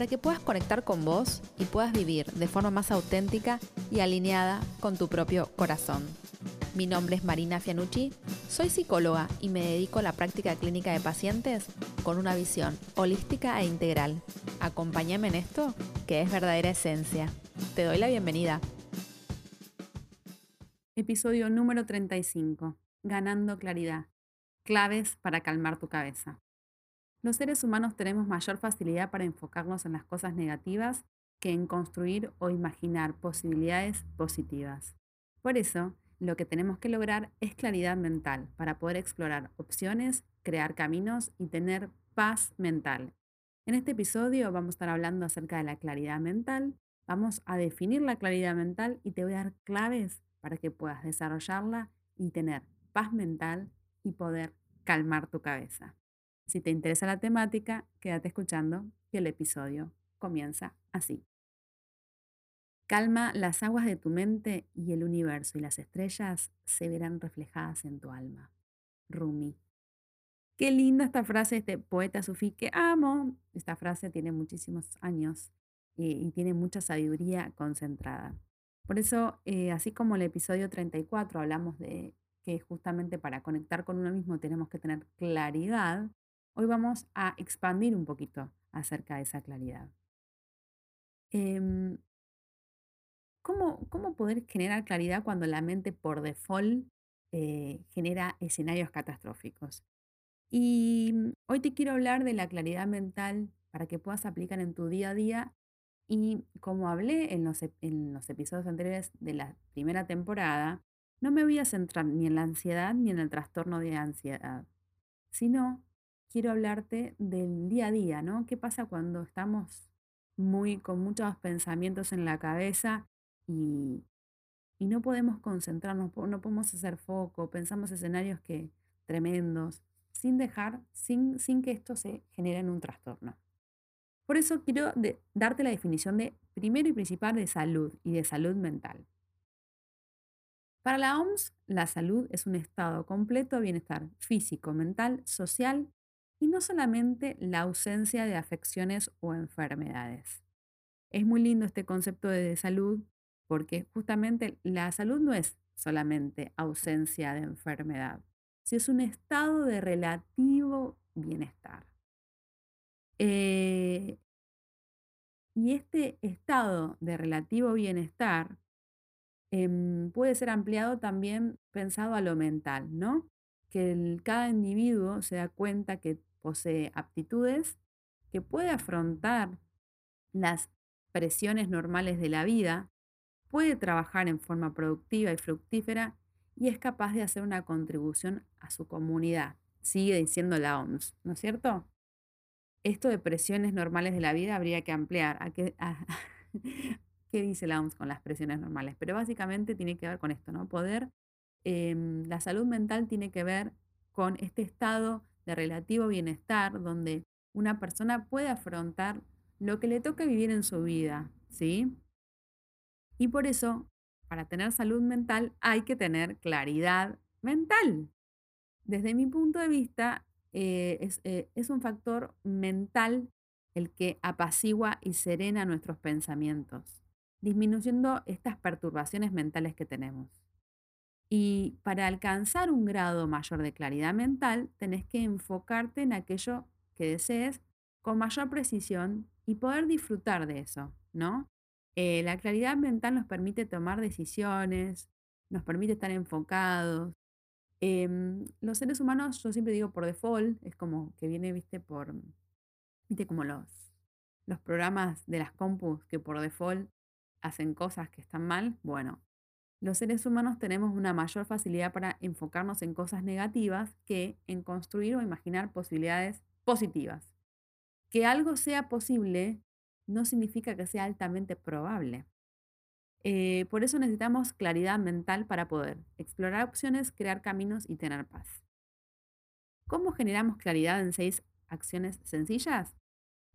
para que puedas conectar con vos y puedas vivir de forma más auténtica y alineada con tu propio corazón. Mi nombre es Marina Fianucci, soy psicóloga y me dedico a la práctica clínica de pacientes con una visión holística e integral. Acompáñame en esto, que es verdadera esencia. Te doy la bienvenida. Episodio número 35. Ganando claridad. Claves para calmar tu cabeza. Los seres humanos tenemos mayor facilidad para enfocarnos en las cosas negativas que en construir o imaginar posibilidades positivas. Por eso, lo que tenemos que lograr es claridad mental para poder explorar opciones, crear caminos y tener paz mental. En este episodio vamos a estar hablando acerca de la claridad mental, vamos a definir la claridad mental y te voy a dar claves para que puedas desarrollarla y tener paz mental y poder calmar tu cabeza. Si te interesa la temática, quédate escuchando que el episodio comienza así. Calma las aguas de tu mente y el universo y las estrellas se verán reflejadas en tu alma. Rumi. Qué linda esta frase de este poeta sufí que amo. Esta frase tiene muchísimos años y, tiene mucha sabiduría concentrada. Por eso, eh, así como el episodio 34 hablamos de que justamente para conectar con uno mismo tenemos que tener claridad, hoy vamos a expandir un poquito acerca de esa claridad. Em, ¿cómo, ¿Cómo poder generar claridad cuando la mente por default eh, genera escenarios catastróficos? Y mm, hoy te quiero hablar de la claridad mental para que puedas aplicar en tu día a día y como hablé en los, en los episodios anteriores de la primera temporada, no me voy a centrar ni en la ansiedad ni en el trastorno de ansiedad, sino quiero hablarte del día a día, ¿no? ¿Qué pasa cuando estamos muy con muchos pensamientos en la cabeza y, y no podemos concentrarnos, no podemos hacer foco, pensamos escenarios que tremendos, sin dejar, sin, sin que esto se genere en un trastorno? Por eso quiero darte la definición de primero y principal de salud y de salud mental. Para la OMS, la salud es un estado completo de bienestar físico, mental, social y no solamente la ausencia de afecciones o enfermedades. Es muy lindo este concepto de salud porque justamente la salud no es solamente ausencia de enfermedad, si es un estado de relativo bienestar. Eh, y este estado de relativo bienestar em, puede ser ampliado también pensado a lo mental, ¿no? Que cada individuo se da cuenta que posee aptitudes, que puede afrontar las presiones normales de la vida, puede trabajar en forma productiva y fructífera y es capaz de hacer una contribución a su comunidad. Sigue diciendo la OMS, ¿no es cierto? esto de presiones normales de la vida habría que ampliar. ¿A qué, qué dice la OMS con las presiones normales? Pero básicamente tiene que ver con esto, ¿no? Poder, em, la salud mental tiene que ver con este estado relativo bienestar donde una persona puede afrontar lo que le toca vivir en su vida, ¿sí? Y por eso, para tener salud mental hay que tener claridad mental. Desde mi punto de vista, eh, eh, es, un factor mental el que apacigua y serena nuestros pensamientos, disminuyendo estas perturbaciones mentales que tenemos. Y para alcanzar un grado mayor de claridad mental, tenés que enfocarte en aquello que desees con mayor precisión y poder disfrutar de eso, ¿no? Eh, la claridad mental nos permite tomar decisiones, nos permite estar enfocados, Em, los seres humanos, yo siempre digo por default, es como que viene, viste, por, viste, como los, los programas de las compus que por default hacen cosas que están mal. Bueno, los seres humanos tenemos una mayor facilidad para enfocarnos en cosas negativas que en construir o imaginar posibilidades positivas. Que algo sea posible no significa que sea altamente probable. Eh, por eso necesitamos claridad mental para poder explorar opciones, crear caminos y tener paz. ¿Cómo generamos claridad en seis acciones sencillas?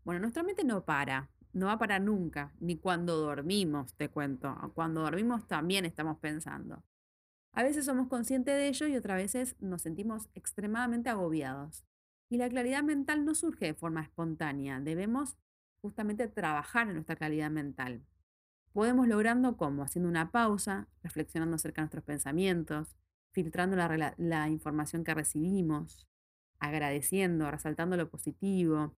Bueno, nuestra mente no para, no va a parar nunca, ni cuando dormimos, te cuento. Cuando dormimos también estamos pensando. A veces somos conscientes de ello y otras veces nos sentimos extremadamente agobiados. Y la claridad mental no surge de forma espontánea, debemos justamente trabajar en nuestra calidad mental. Podemos logrando cómo? Haciendo una pausa, reflexionando acerca de nuestros pensamientos, filtrando la información que recibimos, agradeciendo, resaltando lo positivo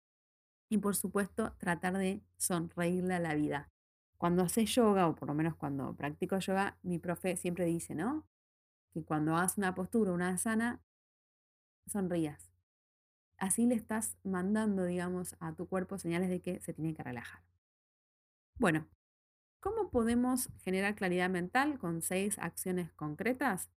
y por supuesto tratar de sonreírle a la vida. Cuando haces yoga, o por lo menos cuando practico yoga, mi profe siempre dice, ¿no? Que cuando hagas una postura, una asana, sonrías. Así le estás mandando, digamos, a tu cuerpo señales de que se tiene que relajar. Bueno, ¿cómo podemos generar claridad mental con seis acciones concretas?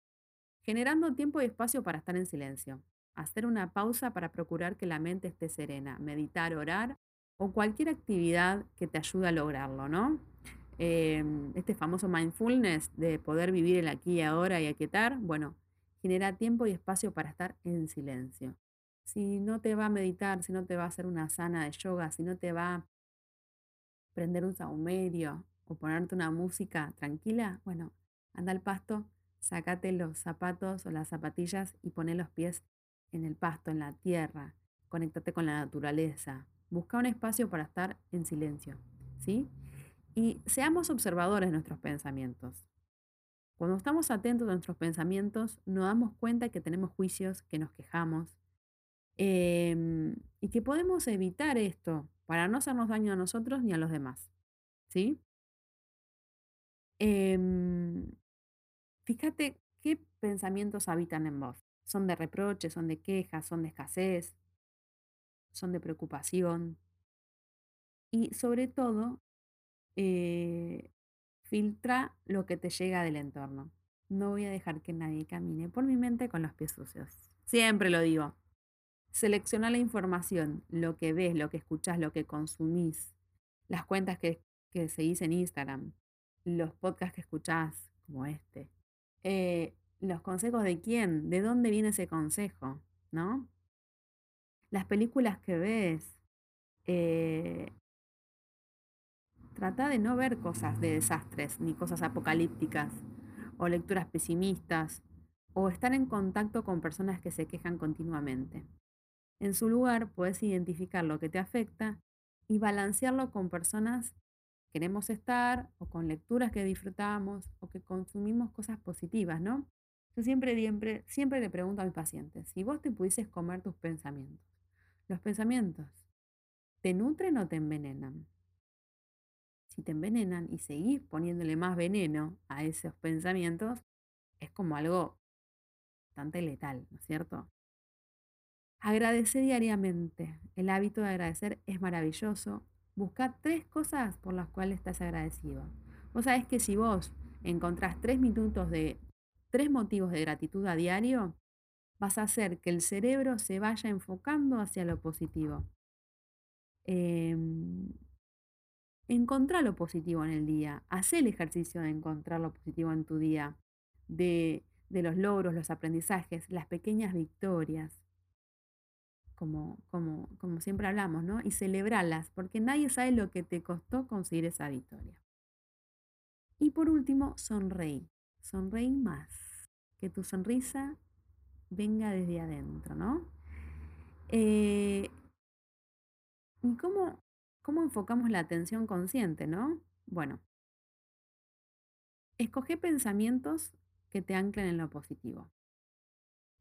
Generando tiempo y espacio para estar en silencio. Hacer una pausa para procurar que la mente esté serena. Meditar, orar o cualquier actividad que te ayude a lograrlo, ¿no? Em, este famoso mindfulness de poder vivir el aquí y ahora y aquietar, bueno, genera tiempo y espacio para estar en silencio. Si no te va a meditar, si no te va a hacer una sana de yoga, si no te va prender un saumerio o ponerte una música tranquila, bueno, anda al pasto, sacate los zapatos o las zapatillas y poné los pies en el pasto, en la tierra, conéctate con la naturaleza, busca un espacio para estar en silencio, ¿sí? Y seamos observadores de nuestros pensamientos. Cuando estamos atentos a nuestros pensamientos, nos damos cuenta que tenemos juicios, que nos quejamos, em, y que podemos evitar esto para no hacernos daño a nosotros ni a los demás. ¿Sí? Em, fíjate qué pensamientos habitan en vos. ¿Son de reproche, son de quejas, son de escasez, son de preocupación? Y sobre todo, eh, filtra lo que te llega del entorno. No voy a dejar que nadie camine por mi mente con los pies sucios. Siempre lo digo. Selecciona la información, lo que ves, lo que escuchás, lo que consumís, las cuentas que, que seguís en Instagram, los podcasts que escuchás, como este, eh, los consejos de quién, de dónde viene ese consejo, ¿no? Las películas que ves, eh, trata de no ver cosas de desastres, ni cosas apocalípticas, o lecturas pesimistas, o estar en contacto con personas que se quejan continuamente. En su lugar, puedes identificar lo que te afecta y balancearlo con personas que queremos estar o con lecturas que disfrutamos o que consumimos cosas positivas, ¿no? Yo siempre, siempre, siempre le pregunto a mis pacientes, si vos te pudieses comer tus pensamientos, ¿los pensamientos te nutren o te envenenan? Si te envenenan y seguís poniéndole más veneno a esos pensamientos, es como algo bastante letal, ¿no es cierto? Agradece diariamente. El hábito de agradecer es maravilloso. Busca tres cosas por las cuales estás agradecido. Vos sabés que si vos encontrás tres minutos de tres motivos de gratitud a diario, vas a hacer que el cerebro se vaya enfocando hacia lo positivo. Em, encontrá lo positivo en el día. Haz el ejercicio de encontrar lo positivo en tu día, de, de los logros, los aprendizajes, las pequeñas victorias como, como, como siempre hablamos, ¿no? Y celebrarlas, porque nadie sabe lo que te costó conseguir esa victoria. Y por último, sonreí. Sonreí más. Que tu sonrisa venga desde adentro, ¿no? Eh, ¿Y cómo, cómo enfocamos la atención consciente, no? Bueno, escoge pensamientos que te anclen en lo positivo.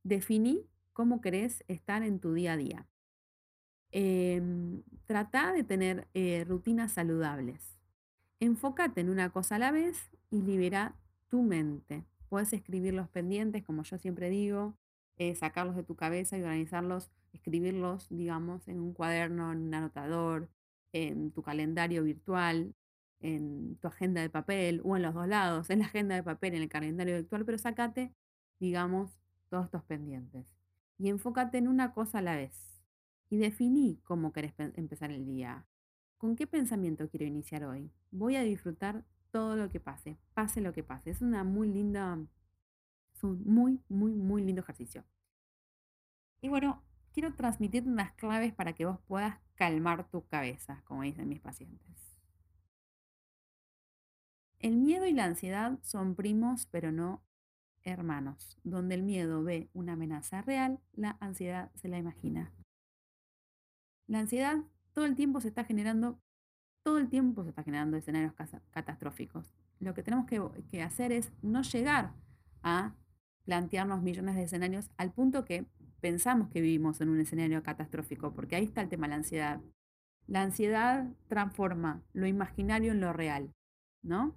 Definí cómo querés estar en tu día a día. Em, trata de tener eh, rutinas saludables. Enfócate en una cosa a la vez y libera tu mente. Puedes escribir los pendientes, como yo siempre digo, eh, sacarlos de tu cabeza y organizarlos, escribirlos, digamos, en un cuaderno, en un anotador, en tu calendario virtual, en tu agenda de papel o en los dos lados, en la agenda de papel, en el calendario virtual, pero sácate, digamos, todos estos pendientes. Y enfócate en una cosa a la vez. Y definí cómo querés pe- empezar el día. ¿Con qué pensamiento quiero iniciar hoy? Voy a disfrutar todo lo que pase, pase lo que pase. Es una muy linda, es un muy, muy, muy lindo ejercicio. Y bueno, quiero transmitirte unas claves para que vos puedas calmar tu cabeza, como dicen mis pacientes. El miedo y la ansiedad son primos, pero no hermanos. Donde el miedo ve una amenaza real, la ansiedad se la imagina. La ansiedad todo el tiempo se está generando, todo el tiempo se está generando escenarios catastróficos. Lo que tenemos que, que hacer es no llegar a plantearnos millones de escenarios al punto que pensamos que vivimos en un escenario catastrófico, porque ahí está el tema de la ansiedad. La ansiedad transforma lo imaginario en lo real, ¿no?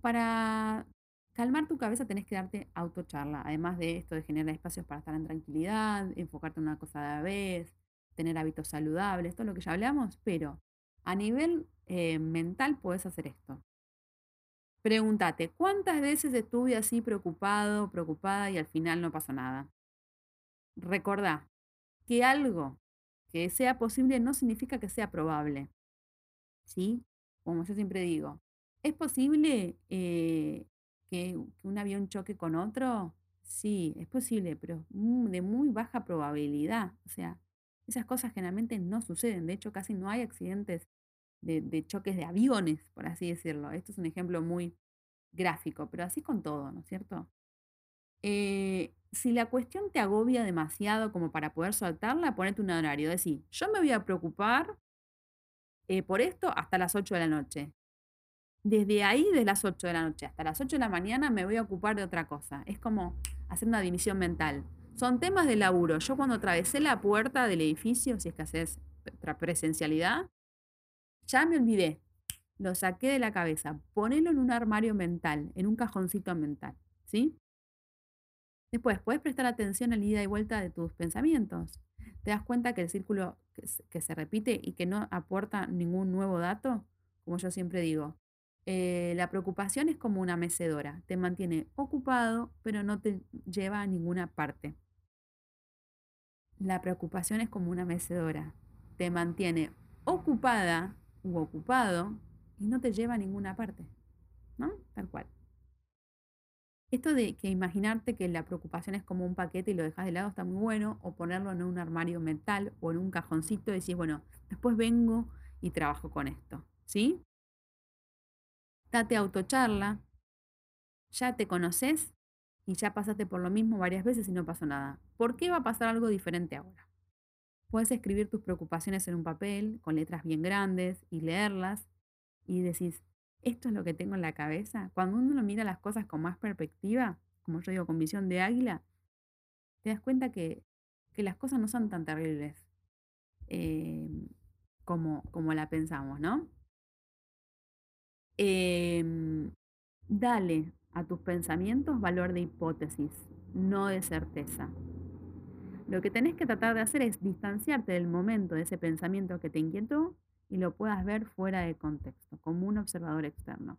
Para calmar tu cabeza tenés que darte autocharla, además de esto de generar espacios para estar en tranquilidad, enfocarte en una cosa de la vez, tener hábitos saludables, todo lo que ya hablamos, pero a nivel eh, mental puedes hacer esto. Pregúntate, ¿cuántas veces estuve así preocupado, preocupada y al final no pasó nada? Recordá que algo que sea posible no significa que sea probable. ¿Sí? Como yo siempre digo, ¿es posible eh, que, un avión choque con otro? Sí, es posible, pero de muy baja probabilidad. O sea, esas cosas generalmente no suceden. De hecho, casi no hay accidentes de, choques de aviones, por así decirlo. Esto es un ejemplo muy gráfico, pero así con todo, ¿no es cierto? Eh, si la cuestión te agobia demasiado como para poder soltarla, ponete un horario. Decir, yo me voy a preocupar eh, por esto hasta las 8 de la noche. Desde ahí, de las 8 de la noche hasta las 8 de la mañana, me voy a ocupar de otra cosa. Es como hacer una división mental. Son temas de laburo. Yo cuando atravesé la puerta del edificio, si es que haces presencialidad, ya me olvidé. Lo saqué de la cabeza. Ponelo en un armario mental, en un cajoncito mental. ¿Sí? Después, puedes prestar atención al ida y vuelta de tus pensamientos. ¿Te das cuenta que el círculo que se repite y que no aporta ningún nuevo dato? Como yo siempre digo, eh, la preocupación es como una mecedora. Te mantiene ocupado, pero no te lleva a ninguna parte. La preocupación es como una mecedora. Te mantiene ocupada u ocupado y no te lleva a ninguna parte. ¿No? Tal cual. Esto de que imaginarte que la preocupación es como un paquete y lo dejas de lado está muy bueno, o ponerlo en un armario mental o en un cajoncito y decís, bueno, después vengo y trabajo con esto. ¿Sí? Date autocharla. Ya te conoces y ya pasaste por lo mismo varias veces y no pasó nada. ¿Por qué va a pasar algo diferente ahora? Puedes escribir tus preocupaciones en un papel con letras bien grandes y leerlas y decís, esto es lo que tengo en la cabeza. Cuando uno mira las cosas con más perspectiva, como yo digo, con visión de águila, te das cuenta que, las cosas no son tan terribles eh, como, como la pensamos, ¿no? Em, dale a tus pensamientos valor de hipótesis, no de certeza. Lo que tenés que tratar de hacer es distanciarte del momento de ese pensamiento que te inquietó y lo puedas ver fuera de contexto, como un observador externo.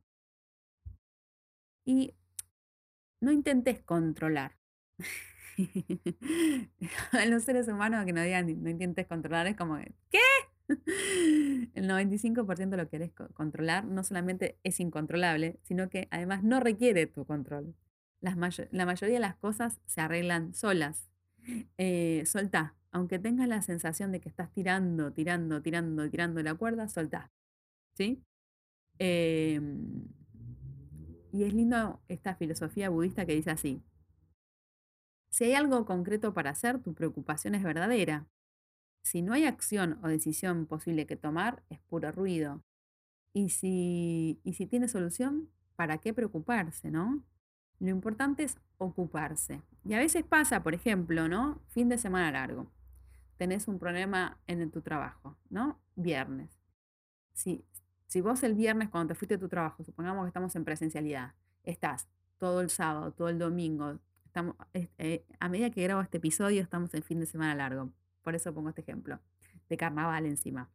Y no intentes controlar. a los seres humanos que no digan no intentes controlar es como, ¿qué? El 95% de lo que querés controlar no solamente es incontrolable, sino que además no requiere tu control. la mayoría de las cosas se arreglan solas. Eh, soltá. Aunque tengas la sensación de que estás tirando, tirando, tirando, tirando la cuerda, soltá. ¿Sí? Em, y es lindo esta filosofía budista que dice así. Si hay algo concreto para hacer, tu preocupación es verdadera. Si no hay acción o decisión posible que tomar, es puro ruido. Y si, y si tiene solución, ¿para qué preocuparse, no? Lo importante es ocuparse. Y a veces pasa, por ejemplo, ¿no? Fin de semana largo. Tenés un problema en tu trabajo, ¿no? Viernes. Si, si vos el viernes cuando te fuiste a tu trabajo, supongamos que estamos en presencialidad, estás todo el sábado, todo el domingo, estamos, eh, a medida que grabo este episodio estamos en fin de semana largo. Por eso pongo este ejemplo, de carnaval encima.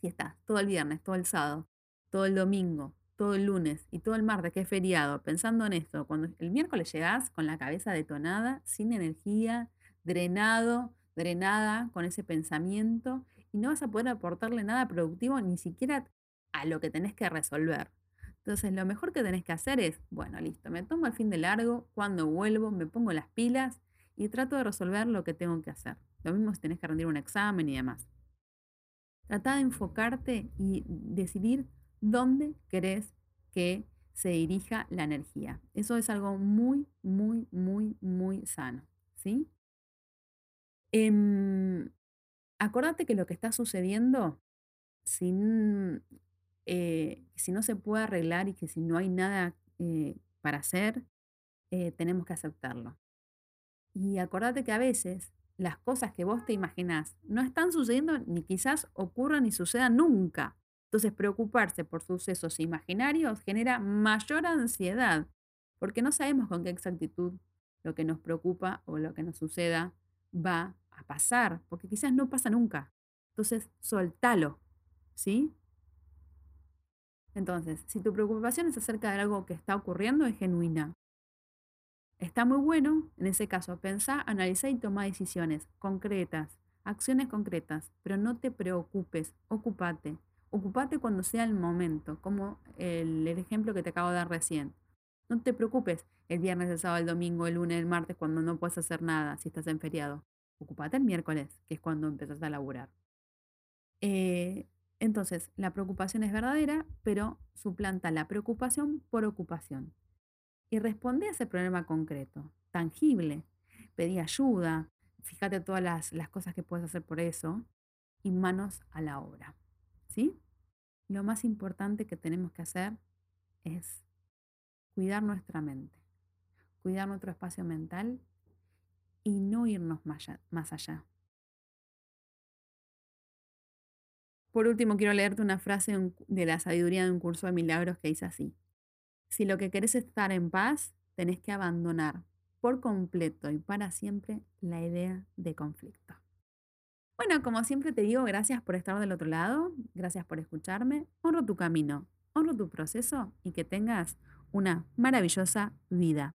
Si estás todo el viernes, todo el sábado, todo el domingo, todo el lunes y todo el martes, que es feriado, pensando en esto, cuando el miércoles llegás con la cabeza detonada, sin energía, drenado, drenada con ese pensamiento, y no vas a poder aportarle nada productivo, ni siquiera a lo que tenés que resolver. Entonces, lo mejor que tenés que hacer es, bueno, listo, me tomo el fin de largo, cuando vuelvo, me pongo las pilas y trato de resolver lo que tengo que hacer. Lo mismo si tenés que rendir un examen y demás. Trata de enfocarte y decidir dónde querés que se dirija la energía. Eso es algo muy, muy, muy, muy sano, ¿sí? Em, acordate que lo que está sucediendo, sin, eh, si no se puede arreglar y que si no hay nada eh, para hacer, eh, tenemos que aceptarlo. Y acordate que a veces las cosas que vos te imaginás no están sucediendo ni quizás ocurran ni sucedan nunca. Entonces, preocuparse por sucesos imaginarios genera mayor ansiedad, porque no sabemos con qué exactitud lo que nos preocupa o lo que nos suceda va a pasar, porque quizás no pasa nunca. Entonces, soltalo, ¿sí? Entonces, si tu preocupación es acerca de algo que está ocurriendo, es genuina. Está muy bueno, en ese caso, pensá, analizá y toma decisiones concretas, acciones concretas, pero no te preocupes, ocúpate. Ocúpate cuando sea el momento, como el, el ejemplo que te acabo de dar recién. No te preocupes el viernes, el sábado, el domingo, el lunes, el martes, cuando no puedes hacer nada, si estás en feriado. Ocúpate el miércoles, que es cuando empezás a laburar. Eh, entonces, la preocupación es verdadera, pero suplanta la preocupación por ocupación. Y responde a ese problema concreto, tangible. Pedí ayuda, fíjate todas las, las cosas que puedes hacer por eso y manos a la obra. ¿Sí? Lo más importante que tenemos que hacer es cuidar nuestra mente, cuidar nuestro espacio mental y no irnos más allá. Por último, quiero leerte una frase de la sabiduría de un curso de milagros que dice así. Si lo que querés es estar en paz, tenés que abandonar por completo y para siempre la idea de conflicto. Bueno, como siempre te digo, gracias por estar del otro lado, gracias por escucharme, honro tu camino, honro tu proceso y que tengas una maravillosa vida.